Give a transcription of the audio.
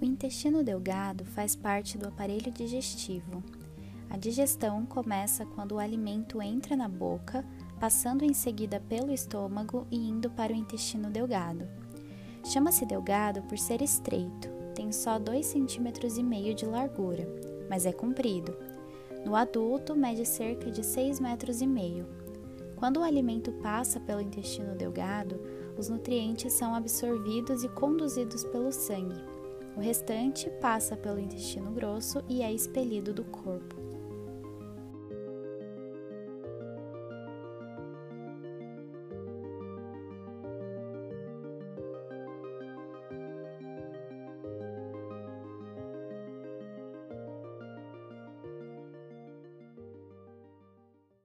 O intestino delgado faz parte do aparelho digestivo. A digestão começa quando o alimento entra na boca, passando em seguida pelo estômago e indo para o intestino delgado. Chama-se delgado por ser estreito, tem só 2,5 cm de largura, mas é comprido. No adulto, mede cerca de 6,5 metros. Quando o alimento passa pelo intestino delgado, os nutrientes são absorvidos e conduzidos pelo sangue. O restante passa pelo intestino grosso e é expelido do corpo.